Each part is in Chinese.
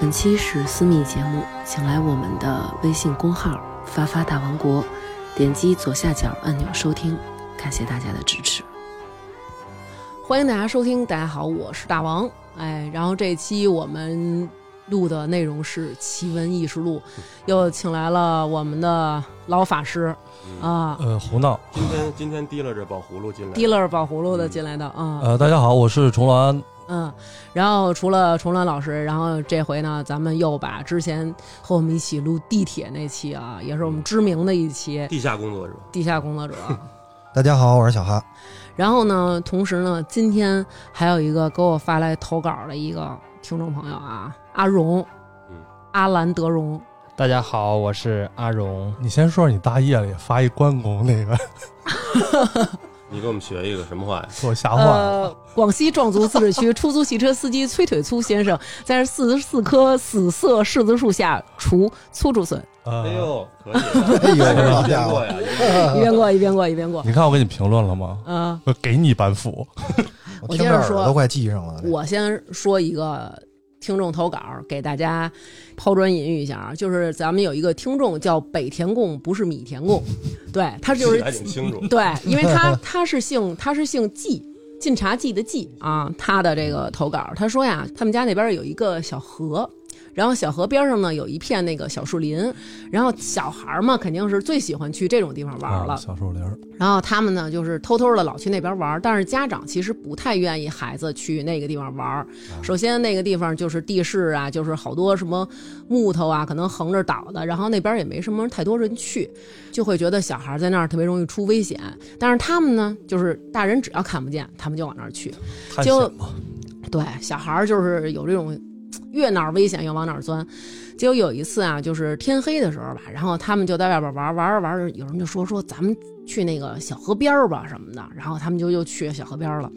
本期是私密节目，请来我们的微信公号“发发大王国”，点击左下角按钮收听，感谢大家的支持。欢迎大家收听，大家好，我是大王。哎，然后这期我们录的内容是《奇闻异事录》，又请来了我们的老法师啊，呃，胡闹。今天今天提了着宝葫芦进来，提了宝葫芦的进来的啊。呃，大家好，我是重峦。嗯，然后除了重峦老师，然后这回呢，咱们又把之前和我们一起录地铁那期啊，也是我们知名的一期地下工作者，地下工作者。大家好，我是小哈。然后呢，同时呢，今天还有一个给我发来投稿的一个听众朋友啊，阿荣，嗯，阿兰德荣。大家好，我是阿荣。你先说说你大夜里发一关公那个。你给我们学一个什么话呀？给我吓坏了！广西壮族自治区出租汽车司机崔腿粗先生在四十四棵死色柿子树下除粗竹笋。哎呦，可以！一边过呀，一边过一边过一边过。你看我给你评论了吗？嗯，给你板斧。我接着说，都快记上了。我先说一个。听众投稿给大家抛砖引玉一下啊，就是咱们有一个听众叫北田贡，不是米田贡，对他就是 对，因为他他是姓他是姓季，晋察冀的冀啊，他的这个投稿他说呀，他们家那边有一个小河。然后小河边上呢有一片那个小树林，然后小孩嘛肯定是最喜欢去这种地方玩了。小树林。然后他们呢就是偷偷的老去那边玩，但是家长其实不太愿意孩子去那个地方玩。首先那个地方就是地势啊，就是好多什么木头啊，可能横着倒的，然后那边也没什么太多人去，就会觉得小孩在那儿特别容易出危险。但是他们呢，就是大人只要看不见，他们就往那儿去。就对，小孩就是有这种。越哪儿危险越往哪儿钻，结果有一次啊，就是天黑的时候吧，然后他们就在外边玩，玩着玩着，有人就说说咱们去那个小河边吧什么的，然后他们就又去小河边了，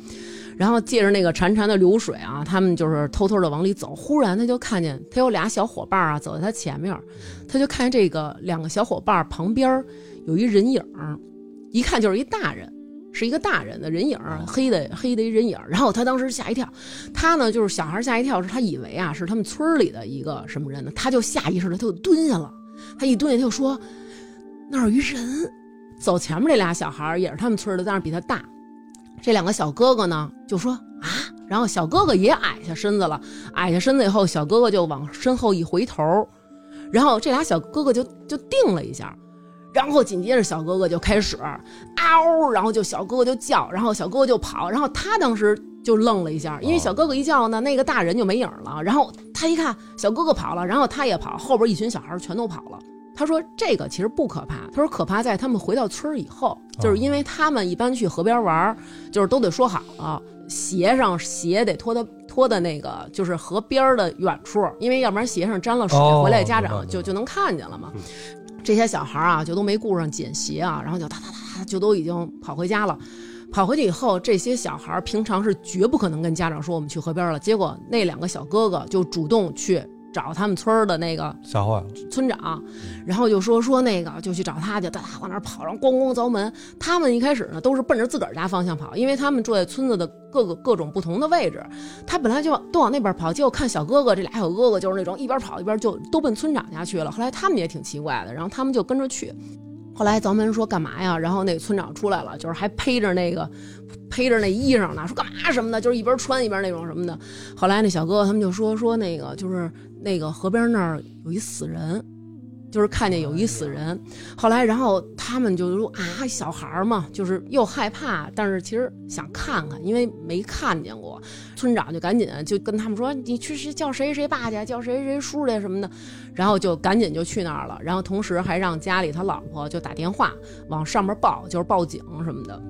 然后借着那个潺潺的流水啊，他们就是偷偷的往里走，忽然他就看见他有俩小伙伴啊走在他前面，他就看见这个两个小伙伴旁边有一人影，一看就是一大人。是一个大人的人影，黑的黑的一人影。然后他当时吓一跳，他呢就是小孩吓一跳，是他以为啊是他们村里的一个什么人呢？他就下意识的他就蹲下了。他一蹲下他就说：“那儿有一人。”走前面这俩小孩也是他们村的，但是比他大。这两个小哥哥呢就说：“啊！”然后小哥哥也矮下身子了，矮下身子以后，小哥哥就往身后一回头，然后这俩小哥哥就就定了一下。然后紧接着小哥哥就开始嗷，然后就小哥哥就叫，然后小哥哥就跑，然后他当时就愣了一下，因为小哥哥一叫呢，那个大人就没影了。然后他一看小哥哥跑了，然后他也跑，后边一群小孩全都跑了。他说这个其实不可怕，他说可怕在他们回到村以后，就是因为他们一般去河边玩，就是都得说好了，鞋上鞋得脱的脱的那个就是河边的远处，因为要不然鞋上沾了水，回来家长就就能看见了嘛。这些小孩啊，就都没顾上捡鞋啊，然后就哒哒哒哒，就都已经跑回家了。跑回去以后，这些小孩平常是绝不可能跟家长说我们去河边了。结果那两个小哥哥就主动去。找他们村的那个吓坏了村长，然后就说说那个就去找他去，哒哒往那跑，然后咣咣凿门。他们一开始呢都是奔着自个儿家方向跑，因为他们住在村子的各个各种不同的位置。他本来就都往那边跑，结果看小哥哥这俩小哥哥就是那种一边跑一边就都奔村长家去了。后来他们也挺奇怪的，然后他们就跟着去。后来凿门说干嘛呀？然后那村长出来了，就是还披着那个披着那衣裳呢，说干嘛什么的，就是一边穿一边那种什么的。后来那小哥哥他们就说说那个就是。那个河边那儿有一死人，就是看见有一死人。后来，然后他们就说啊，小孩嘛，就是又害怕，但是其实想看看，因为没看见过。村长就赶紧就跟他们说：“你去谁叫谁谁爸去，叫谁谁叔去什么的。”然后就赶紧就去那儿了。然后同时还让家里他老婆就打电话往上面报，就是报警什么的。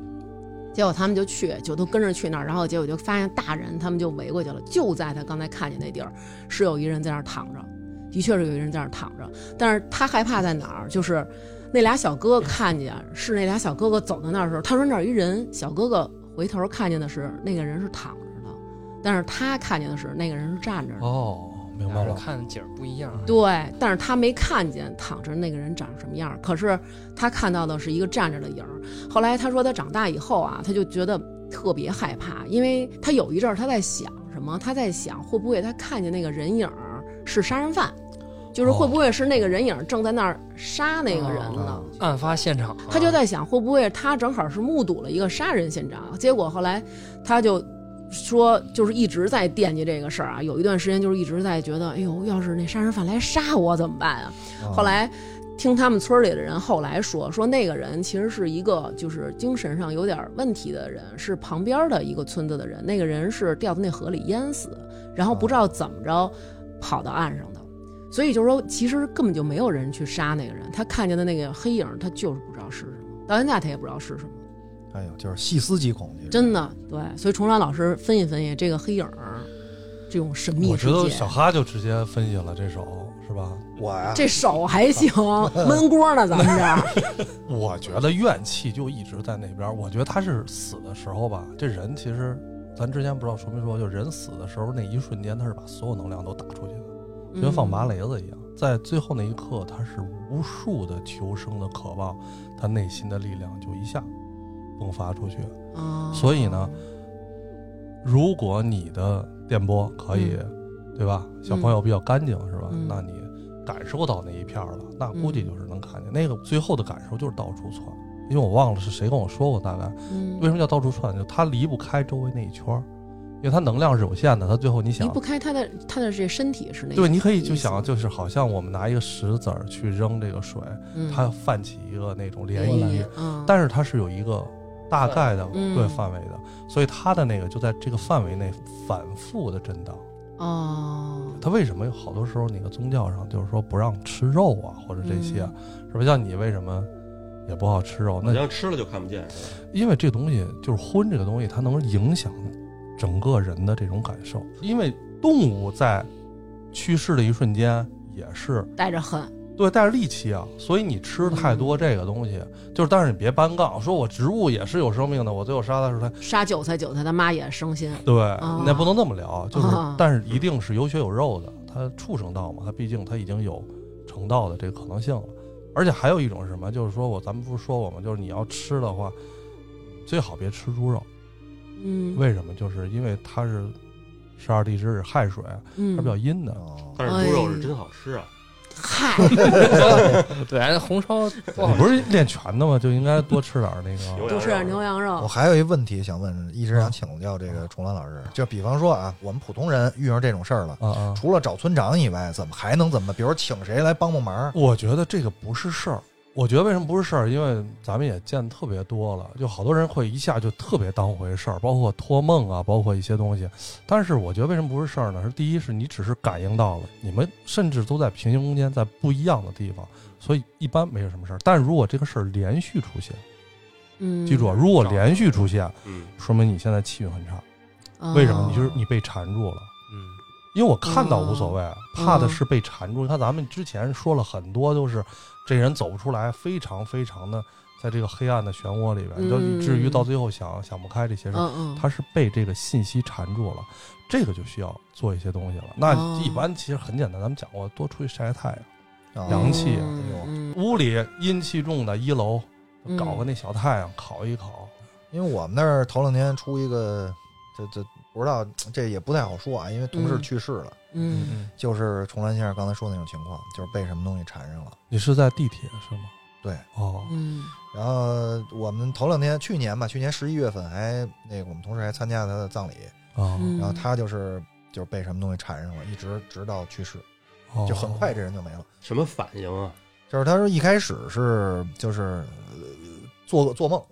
结果他们就去，就都跟着去那儿，然后结果就发现大人他们就围过去了，就在他刚才看见那地儿，是有一人在那儿躺着，的确是有一人在那儿躺着，但是他害怕在哪儿？就是那俩小哥哥看见是那俩小哥哥走到那儿的时候，他说那儿一人，小哥哥回头看见的是那个人是躺着的，但是他看见的是那个人是站着的。哦。明白了，看景儿不一样。对，但是他没看见躺着那个人长什么样，可是他看到的是一个站着的影儿。后来他说他长大以后啊，他就觉得特别害怕，因为他有一阵儿他在想什么，他在想会不会他看见那个人影儿是杀人犯，就是会不会是那个人影正在那儿杀那个人呢？案发现场，他就在想，会不会他正好是目睹了一个杀人现场？结果后来他就说，就是一直在惦记这个事儿啊。有一段时间就是一直在觉得，哎呦，要是那杀人犯来杀我怎么办啊？后来听他们村里的人后来说，说那个人其实是一个就是精神上有点问题的人，是旁边的一个村子的人。那个人是掉到那河里淹死，然后不知道怎么着跑到岸上的。所以就是说，其实根本就没有人去杀那个人，他看见的那个黑影，他就是不知道是什么，到现在他也不知道是什么。哎呦，就是细思极恐，真的对。所以崇山老师分析分析这个黑影这种神秘我觉得小哈就直接分析了这首是吧？我呀，这手还行，闷锅呢，咱们这。我觉得怨气就一直在那边。我觉得他是死的时候吧，这人其实咱之前不知道说没说，就人死的时候那一瞬间，他是把所有能量都打出去的。就跟放麻雷子一样，在最后那一刻，他是无数的求生的渴望，他内心的力量就一下迸发出去。所以呢，如果你的电波可以，对吧？小朋友比较干净，是吧？那你感受到那一片了，那估计就是能看见。那个最后的感受就是到处窜，因为我忘了是谁跟我说过，大概为什么叫到处窜，就它离不开周围那一圈。因为它能量是有限的，它最后你想离不开它的它的这身体是那对，你可以就想就是好像我们拿一个石子儿去扔这个水，它泛起一个那种涟漪，但是它是有一个大概的对范围的，所以它的那个就在这个范围内反复的震荡。哦，它为什么有好多时候那个宗教上就是说不让吃肉啊，或者这些，是吧？像你为什么也不好吃肉？那像吃了就看不见是吧？因为这东西就是荤这个东西，它能影响。整个人的这种感受，因为动物在去世的一瞬间也是带着恨，对，带着戾气啊。所以你吃太多这个东西，就是但是你别搬杠，说我植物也是有生命的，我最后杀的时候，杀韭菜，韭菜他妈也生心。对，那不能那么聊，就是，但是一定是有血有肉的，它畜生道嘛，它毕竟它已经有成道的这个可能性了。而且还有一种是什么，就是说我咱们不是说过吗？就是你要吃的话，最好别吃猪肉。嗯，为什么？就是因为它是十二地支是亥水，它比较阴的。但是猪肉是真好吃啊！嗨，对，红烧你不是练拳的吗？就应该多吃点那个，多吃点牛羊肉。我还有一问题想问，一直想请教这个崇兰老师。就比方说啊，我们普通人遇上这种事儿了，除了找村长以外，怎么还能怎么？比如请谁来帮帮忙？我觉得这个不是事儿。我觉得为什么不是事儿？因为咱们也见特别多了，就好多人会一下就特别当回事儿，包括托梦啊，包括一些东西。但是我觉得为什么不是事儿呢？是第一是你只是感应到了，你们甚至都在平行空间，在不一样的地方，所以一般没有什么事儿。但如果这个事儿连续出现，嗯，记住，如果连续出现，嗯，说明你现在气运很差。为什么？你就是你被缠住了。嗯，因为我看到无所谓，怕的是被缠住。你看咱们之前说了很多都是。这人走不出来，非常非常的在这个黑暗的漩涡里边，就以至于到最后想想不开这些事儿，他是被这个信息缠住了，这个就需要做一些东西了。那一般其实很简单，咱们讲过，多出去晒晒太阳，阳气。屋里阴气重的一楼，搞个那小太阳烤一烤。因为我们那儿头两天出一个，这这不知道这也不太好说啊，因为同事去世了。嗯，就是崇兰先生刚才说那种情况，就是被什么东西缠上了。你是在地铁是吗？对，哦，嗯。然后我们头两天，去年吧，去年十一月份还那个我们同事还参加他的葬礼啊。然后他就是就是被什么东西缠上了，一直直到去世，就很快这人就没了。什么反应啊？就是他说一开始是就是做做梦，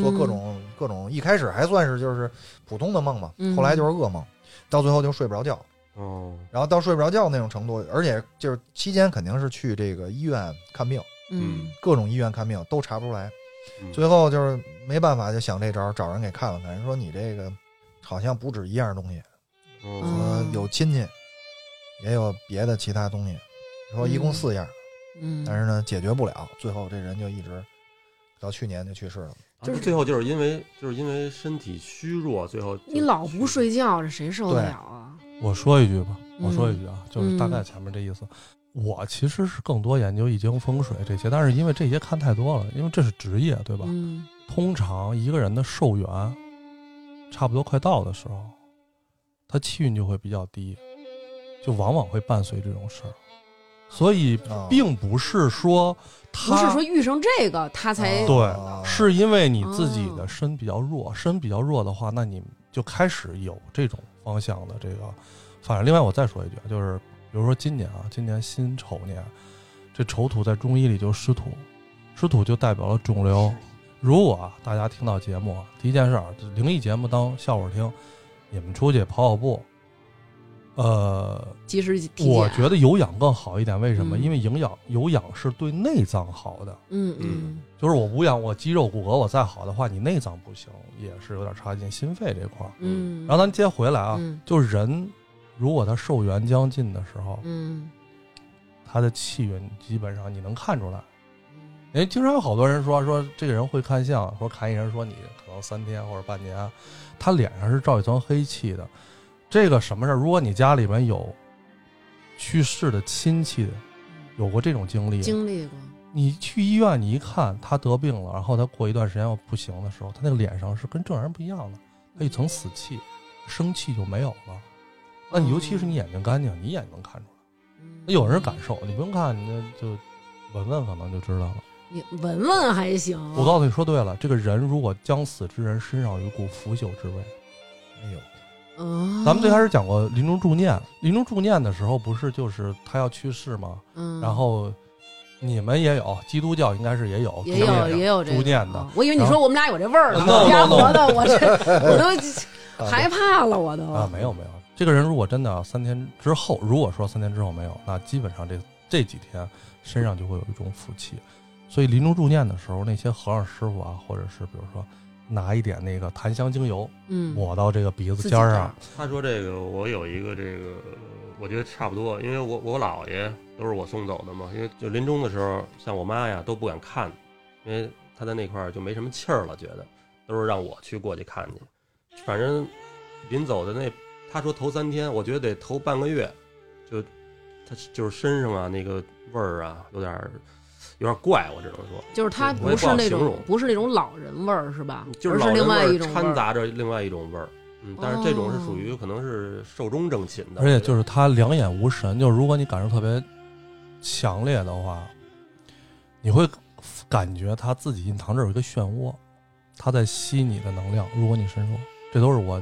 做各种各种，一开始还算是就是普通的梦嘛，后来就是噩梦，到最后就睡不着觉。哦，然后到睡不着觉那种程度，而且就是期间肯定是去这个医院看病，嗯，各种医院看病都查不出来，最后就是没办法，就想这招，找人给看了看，人说你这个好像不止一样东西，说有亲戚，也有别的其他东西，说一共四样，嗯，但是呢解决不了，最后这人就一直到去年就去世了，就是最后就是因为就是因为身体虚弱，最后你老不睡觉，这谁受得了啊？我说一句吧，我说一句啊，就是大概前面这意思。我其实是更多研究易经、风水这些，但是因为这些看太多了，因为这是职业，对吧？嗯。通常一个人的寿元差不多快到的时候，他气运就会比较低。就往往会伴随这种事儿，所以啊并不是说他不是说遇上这个他才啊对啊是因为你自己哦的身比较弱，身比较弱的话，那你就开始有这种方向的这个反正。另外，我再说一句，啊就是比如说今年啊，今年辛丑年，这丑土在中医里就湿土，湿土就代表了肿瘤。如果啊，大家听到节目啊，第一件事儿，灵异节目当笑话听，你们出去跑跑步，呃，及时体检。我觉得有氧更好一点。为什么？嗯因为营养有氧是对内脏好的。嗯嗯就是我无氧，我肌肉骨骼我再好的话，你内脏不行，也是有点差劲。心肺这块儿，嗯，然后咱接回来啊，嗯就是人如果他寿元将近的时候，嗯他的气运基本上你能看出来。因为经常有好多人说说这个人会看相，说看一人说你可能三天或者半年，他脸上是罩一层黑气的。这个什么事儿？如果你家里面有去世的亲戚，有过这种经历，经历过，你去医院，你一看他得病了，然后他过一段时间要不行的时候，他那个脸上是跟正常人不一样的，他一层死气，生气就没有了。那你尤其是你眼睛干净，你一眼就能看出来。有人感受，你不用看，你那就闻闻可能就知道了。你闻闻还行。我告诉你说对了，这个人如果将死之人身上有一股腐朽之味，哎呦，嗯，咱们最开始讲过临终助念，临终助念的时候不是就是他要去世吗？嗯，然后你们也有，基督教应该是也有，也有也有这个助念的。啊。我以为你说我们俩有这味儿呢 伙的，我这 我都啊害怕了，我都啊，没有没有，这个人如果真的三天之后，如果说三天之后没有，那基本上这这几天身上就会有一种福气，所以临终助念的时候，那些和尚师傅啊，或者是比如说拿一点那个檀香精油嗯抹到这个鼻子尖儿上，他说这个，我有一个这个，我觉得差不多，因为我我姥爷都是我送走的嘛，因为就临终的时候，像我妈呀都不敢看，因为她在那块儿就没什么气儿了，觉得都是让我去过去看去。反正临走的那，他说头三天，我觉得得头半个月，就他就是身上啊那个味儿啊，有点儿有点怪，我只能说，就是他不不是那种不是那种老人味儿是吧？就是老而是另外人味儿一种。掺杂着另外一种味儿。嗯，但是这种是属哦于可能是寿终正寝的，而且就是他两眼无神，就是如果你感受特别强烈的话，你会感觉他自己印堂这儿有一个漩涡，他在吸你的能量。如果你身弱，这都是我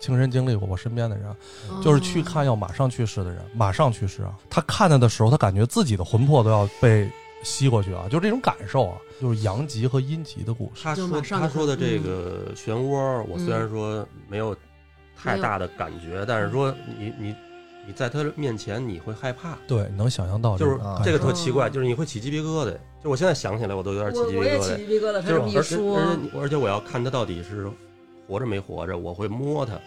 亲身经历过，我身边的人，哦就是去看要马上去世的人，马上去世啊！他看他的时候，他感觉自己的魂魄都要被吸过去啊，就这种感受啊，就是阳极和阴极的故事。他说他说的嗯这个漩涡，我虽然说没有太大的感觉，但是说你你你在他面前你会害怕，对，能想象到就是这个特奇怪，就是你会起鸡皮疙瘩。就我现在想起来，我都有点起鸡皮疙瘩。皮疙瘩，就是而且说而且我要看他到底是活着没活着，我会摸他，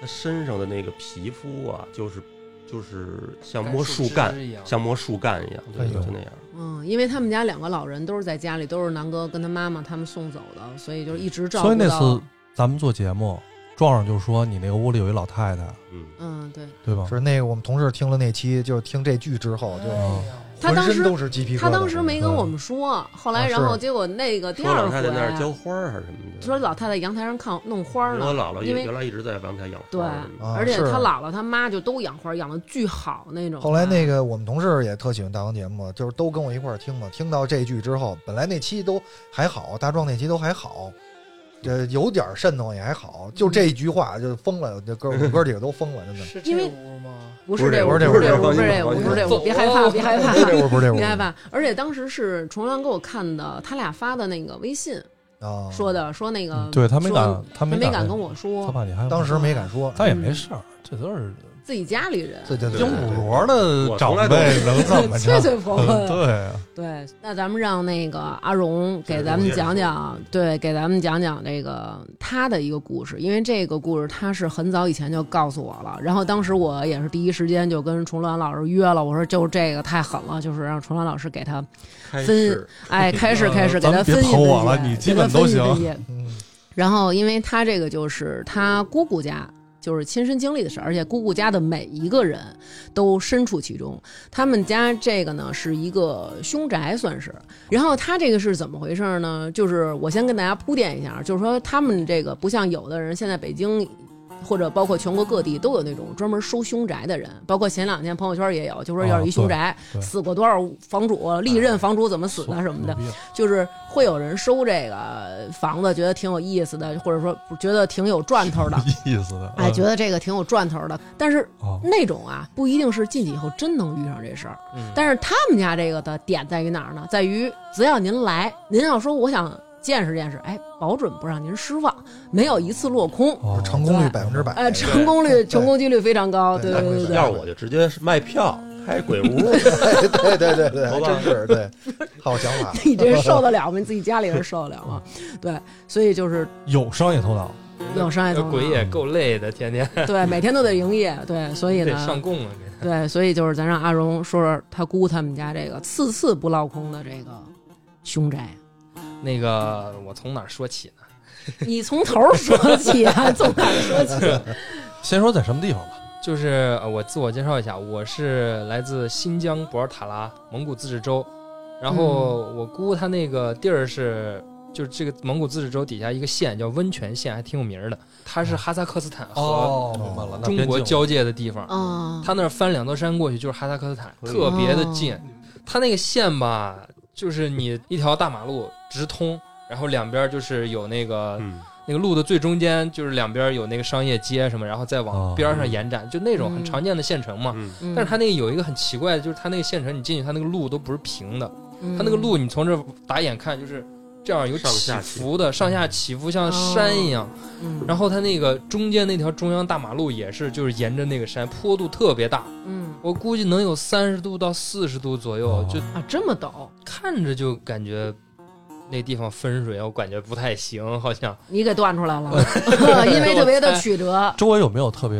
他身上的那个皮肤啊，就是就是像摸树干，一样，像摸树干一样，对，哎就那样。嗯，因为他们家两个老人都是在家里，都是南哥跟他妈妈他们送走的，所以就一直照顾。所以那次咱们做节目，壮壮就说你那个屋里有一老太太，嗯，嗯，对对吧？是那个我们同事听了那期，就是听这剧之后，就嗯他当时浑身都是鸡皮疙瘩。他当时没跟我们说，后来啊然后结果那个第二回老太太在那儿浇花还是什么的，说老太太阳台上看弄花呢，我姥姥因为原来一直在阳台养对花对，啊而且他姥姥他妈就都养花，养的巨好那种。后来那个我们同事也特喜欢大王节目，就是都跟我一块儿听嘛。听到这句之后，本来那期都还好，大壮那期都还好，这有点渗透也还好，就这一句话就疯了，这哥我们哥几个都疯了，真的。是因为？不是这屋，不是这屋不是这屋，不不是这屋，是这不是，别害怕，别害怕，不是这屋，不是这屋，别害怕。而且当时是重阳给我看的，他俩发的那个微信啊！说的，说那个嗯对他没说敢，他他没没敢敢跟我说他说，怕你害怕。当时没敢说，他也没事儿，这都是自己家里人。对对对英对五罗的长我从来都辈能怎么 着？脆脆婆婆对啊，对，那咱们让那个阿荣给咱们讲讲，对，给咱们讲讲这个他的一个故事，因为这个故事他是很早以前就告诉我了，然后当时我也是第一时间就跟崇峦老师约了，我说就这个太狠了，就是让崇峦老师给他，分始。哎，开始开始 给他分析我分析，了你基给他本都行。分析分析嗯，然后，因为他这个就是他姑姑家就是亲身经历的事儿，而且姑姑家的每一个人都身处其中。他们家这个呢是一个凶宅，算是。然后他这个是怎么回事呢？就是我先跟大家铺垫一下，就是说他们这个不像有的人现在北京。或者包括全国各地都有那种专门收凶宅的人，包括前两天朋友圈也有，就说要是一凶宅、死过多少房主，历任房主怎么死的什么的，就是会有人收这个房子，觉得挺有意思的，或者说觉得挺有赚头的，意思的，哎，嗯。觉得这个挺有赚头的。但是哦。那种啊，不一定是进去以后真能遇上这事儿。嗯。但是他们家这个的点在于哪儿呢？在于只要您来，您要说我想见识见识，哎，保准不让您失望，没有一次落空。哦成功率对百分之百。呃，成功率成功几率非常高，对对对对对。要是我就直接是卖票开鬼屋，对对对对，真是对，好想法。你这受得了吗？你自己家里人受得了吗？对，所以就是有商业头脑，有商业头脑，这鬼也够累的，天天对，每天都得营业，对，所以呢，上供啊，给对，所以就是咱让阿荣说说他姑他们家这个次次不落空的这个凶宅。那个我从哪儿说起呢？你从头儿说起啊，从哪儿说起？先说在什么地方吧。就是呃我自我介绍一下，我是来自新疆博尔塔拉蒙古自治州，然后我姑她那个地儿是。就是这个蒙古自治州底下一个县叫温泉县，还挺有名儿的。它是哈萨克斯坦和中国交界的地方。啊，它那儿翻两座山过去就是哈萨克斯坦，特别的近哦。它那个县吧，就是你一条大马路直通，然后两边就是有那个嗯，那个路的最中间就是两边有那个商业街什么，然后再往哦边上延展，就那种很嗯。常见的县城嘛。但是它那个有一个很奇怪的，就是它那个县城你进去，它那个路都不是平的，嗯。它那个路你从这打眼看就是这样有起伏的，上下起伏像山一样。嗯，然后它那个中间那条中央大马路也是，就是沿着那个山，坡度特别大，嗯。我估计能有三十度到四十度左右，哦。就啊这么陡，看着就感觉那地方分水我感觉不太行，好像。你给断出来了，因为特别的曲折。周围有没有特别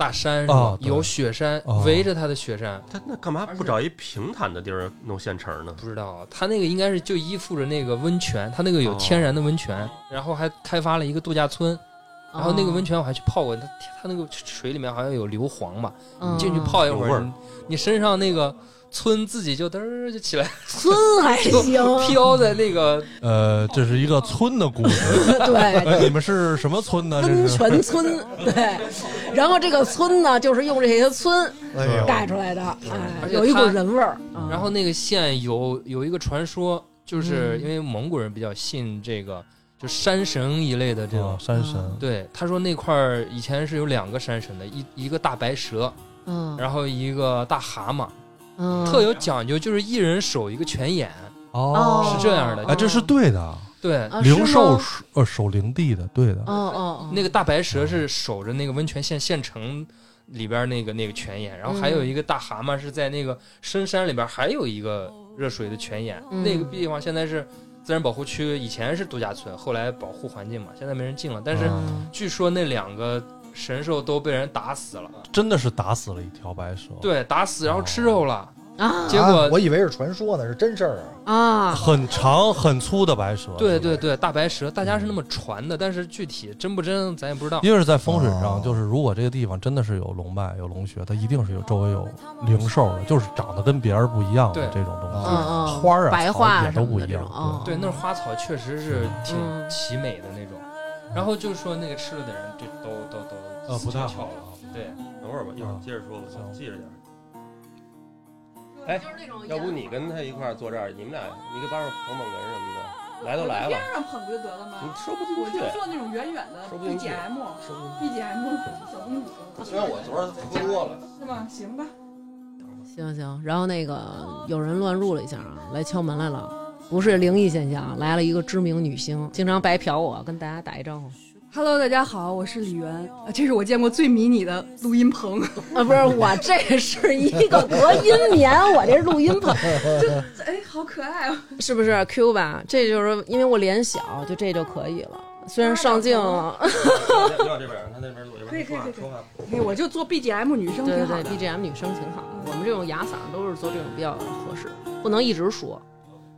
大山是吧？哦对。有雪山哦。围着它的雪山，他那干嘛不找一平坦的地儿弄县城呢？不知道他那个应该是就依附着那个温泉，他那个有天然的温泉，然后还开发了一个度假村，然后那个温泉我还去泡过，它它那个水里面好像有硫磺吧，嗯。你进去泡一会儿，有味儿。你你身上那个村自己就嘚儿就起来，村还行，飘在那个呃，这是一个村的故事。对，哎，你们是什么村呢？这温泉村，对。然后这个村呢，就是用这些村盖出来的，哎有一股人味儿。嗯然后那个县有有一个传说，就是嗯因为蒙古人比较信这个，就山神一类的这种。哦山神，对，他说那块儿以前是有两个山神的，一一个大白蛇，嗯，然后一个大蛤蟆，嗯，特有讲究，就是一人守一个泉眼。哦是这样的啊，这是对的。对，啊灵兽守呃守灵地的，对的。哦哦哦，那个大白蛇是守着那个温泉县县城里边那个那个泉眼，然后还有一个大蛤蟆是在那个深山里边还有一个热水的泉眼，嗯那个地方现在是自然保护区，以前是度假村，后来保护环境嘛，现在没人进了。但是嗯据说那两个神兽都被人打死了，真的是打死了一条白蛇，，对，打死然后吃肉了，啊。结果啊我以为是传说呢，是真事儿啊。啊，很长很粗的白蛇。对对对，大白蛇，大家是那么传的，但是具体真不真咱也不知道。因为是在风水上，哦。就是如果这个地方真的是有龙脉、有龙穴，它一定是有周围有灵兽的，就是长得跟别人不一样的对。这种东西。花儿啊白草也都不一样对，那儿花草确实是。挺嗯。奇美的那种。然后就说那个吃了的人就都都都呃不太好了。对，等会儿吧，一会儿接着说吧，记着点儿。哎，要不你跟他一块儿坐这儿，你们俩你给帮着捧捧哏什么的，来都来了边，上捧不就得了你吗？说不进去我就。做那种远远的说不进去 BGM 说不进 BGM 小公主 虽然我昨儿喝多了，是吗？行吧，行行，然后那个有人乱入了一下啊，来敲门来了，不是灵异现象，来了一个知名女星，经常白嫖我，跟大家打一招呼。Hello，大家好，我是李媛，呃这是我见过最迷你的录音棚，啊，不是我，这是一个隔音棉，我这录音棚 就哎，好可爱哦！是不是 Q 吧？这就是因为我脸小，就这就可以了。虽然上镜，你往这边，他那边录，可以可以可以我就做 BGM 女生对对对挺好。，BGM 女生挺好的。我们这种哑嗓都是做这种比较合适，不能一直说，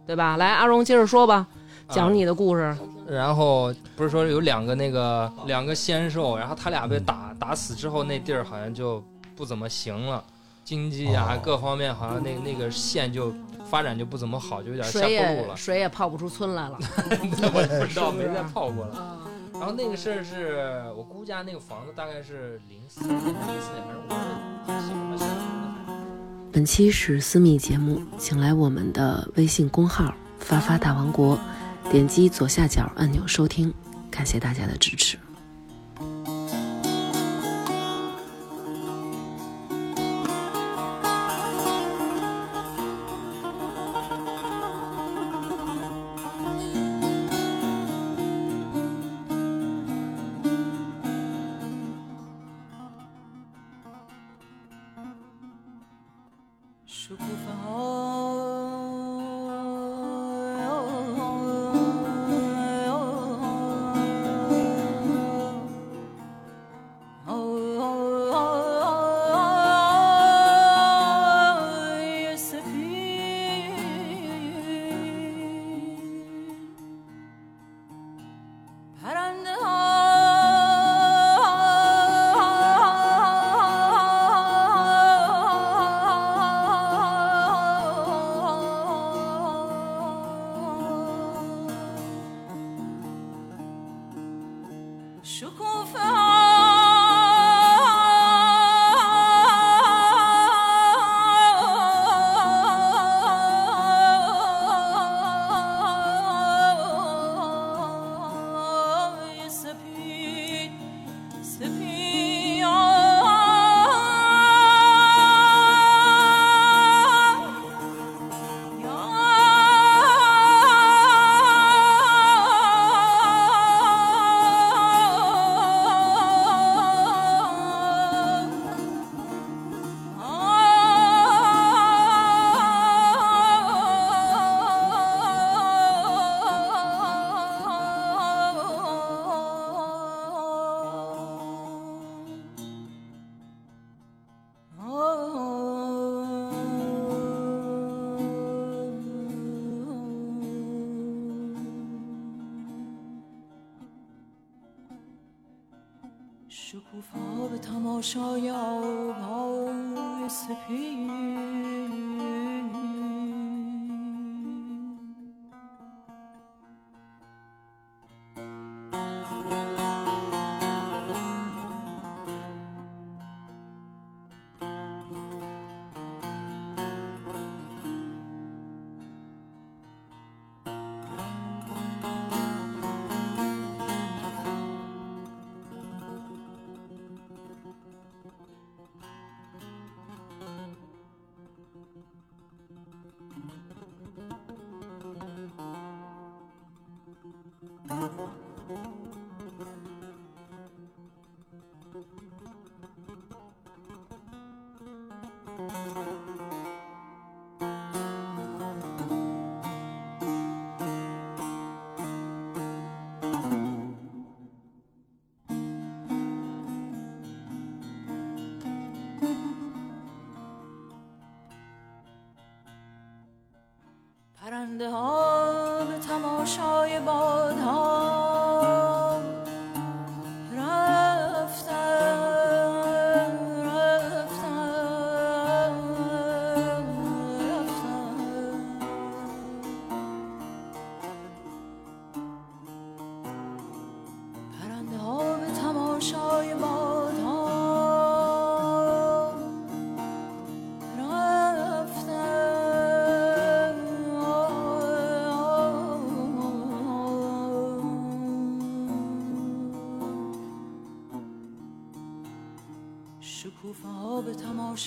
对吧？来，阿荣接着说吧，讲你的故事。然后不是说有两个那个两个仙兽，然后他俩被嗯打打死之后，那地儿好像就不怎么行了，经济啊、哦各方面好像那那个县就发展就不怎么好，就有点下水坡路了。水也泡不出村来了。我也不知道，没再泡过了。啊，然后那个事儿是我姑家那个房子，大概是零四年、零四年，反正我是挺喜欢他小时候的。本期是私密节目，请来我们的微信公号“发发大王国”，点击左下角按钮收听，感谢大家的支持。تماشای آبهای سپید.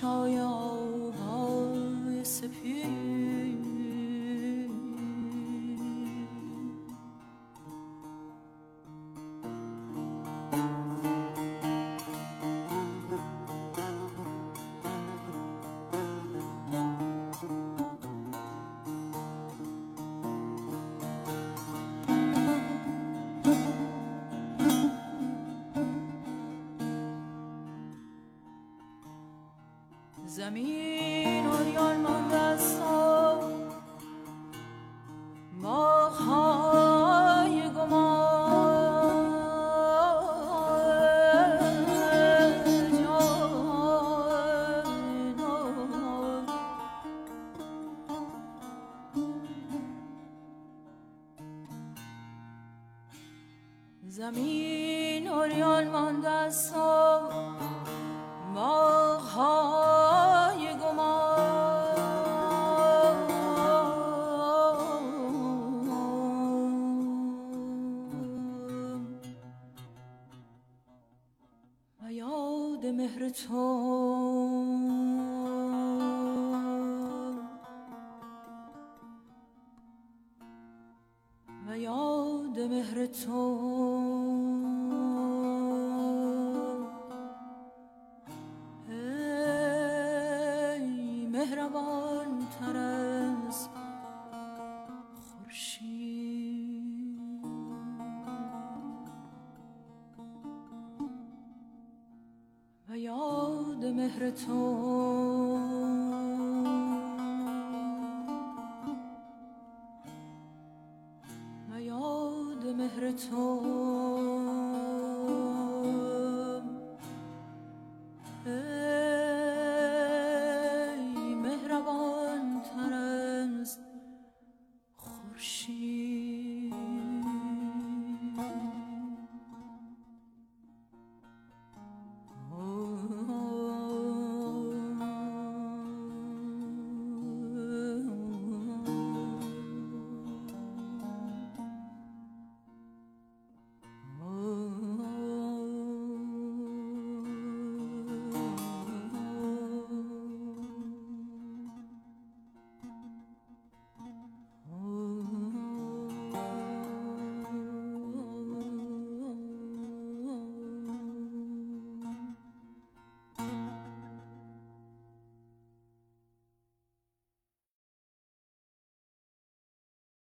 change. زمین آریان مانده است. مهر تو. she